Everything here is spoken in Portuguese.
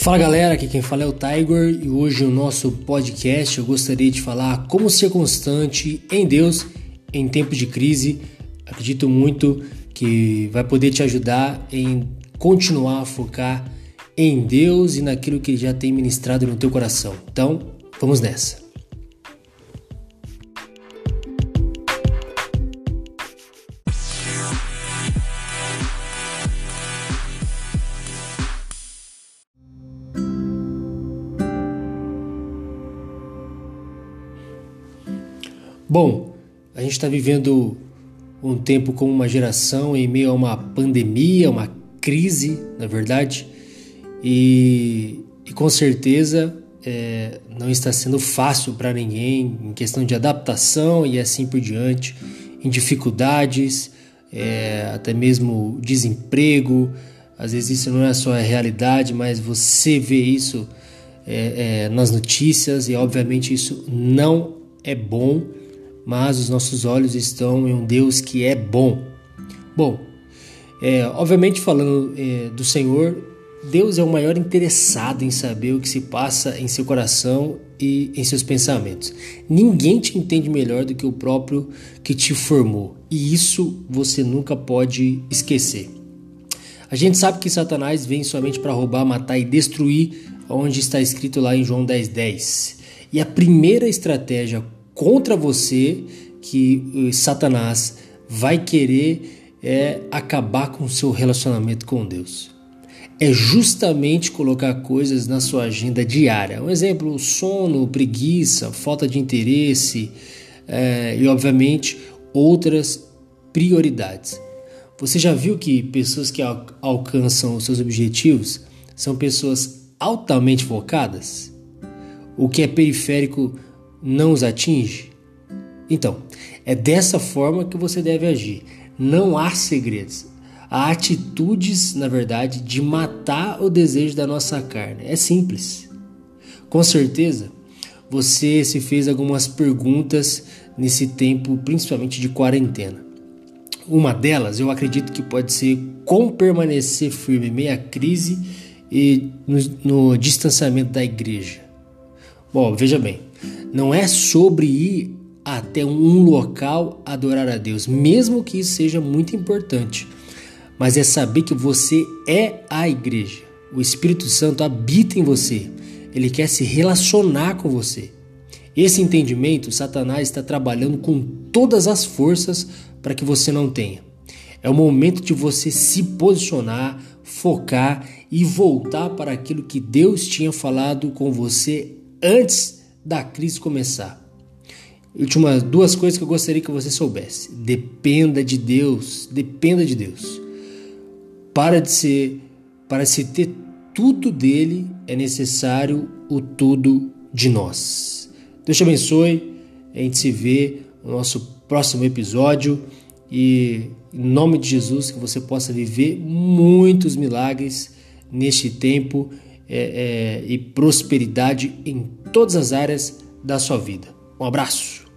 Fala galera, aqui quem fala é o Tiger e hoje no nosso podcast eu gostaria de falar como ser constante em Deus em tempos de crise. Acredito muito que vai poder te ajudar em continuar a focar em Deus e naquilo que Ele já tem ministrado no teu coração. Então, vamos nessa. Bom, a gente está vivendo um tempo como uma geração em meio a uma pandemia, uma crise, na verdade, e, e com certeza é, não está sendo fácil para ninguém em questão de adaptação e assim por diante, em dificuldades, é, até mesmo desemprego. Às vezes isso não é só a realidade, mas você vê isso é, é nas notícias e obviamente isso não é bom mas os nossos olhos estão em um Deus que é bom. Bom, é, obviamente falando é, do Senhor, Deus é o maior interessado em saber o que se passa em seu coração e em seus pensamentos. Ninguém te entende melhor do que o próprio que te formou, e isso você nunca pode esquecer. A gente sabe que Satanás vem somente para roubar, matar e destruir, onde está escrito lá em João 10:10. 10. E a primeira estratégia contra você que Satanás vai querer é acabar com o seu relacionamento com Deus. É justamente colocar coisas na sua agenda diária. Um exemplo: sono, preguiça, falta de interesse é, e, obviamente, outras prioridades. Você já viu que pessoas que al alcançam os seus objetivos são pessoas altamente focadas? O que é periférico não os atinge? Então, é dessa forma que você deve agir. Não há segredos. Há atitudes, na verdade, de matar o desejo da nossa carne. É simples. Com certeza, você se fez algumas perguntas nesse tempo, principalmente de quarentena. Uma delas, eu acredito que pode ser como permanecer firme em meio à crise e no, no distanciamento da igreja. Bom, veja bem, não é sobre ir até um local adorar a Deus, mesmo que isso seja muito importante, mas é saber que você é a igreja. O Espírito Santo habita em você, ele quer se relacionar com você. Esse entendimento, Satanás está trabalhando com todas as forças para que você não tenha. É o momento de você se posicionar, focar e voltar para aquilo que Deus tinha falado com você antes da crise começar. Últimas duas coisas que eu gostaria que você soubesse. Dependa de Deus, dependa de Deus. Para de ser, para se ter tudo dele, é necessário o tudo de nós. Deus te abençoe. A gente se vê no nosso próximo episódio e em nome de Jesus que você possa viver muitos milagres neste tempo é, é, e prosperidade em todas as áreas da sua vida. Um abraço!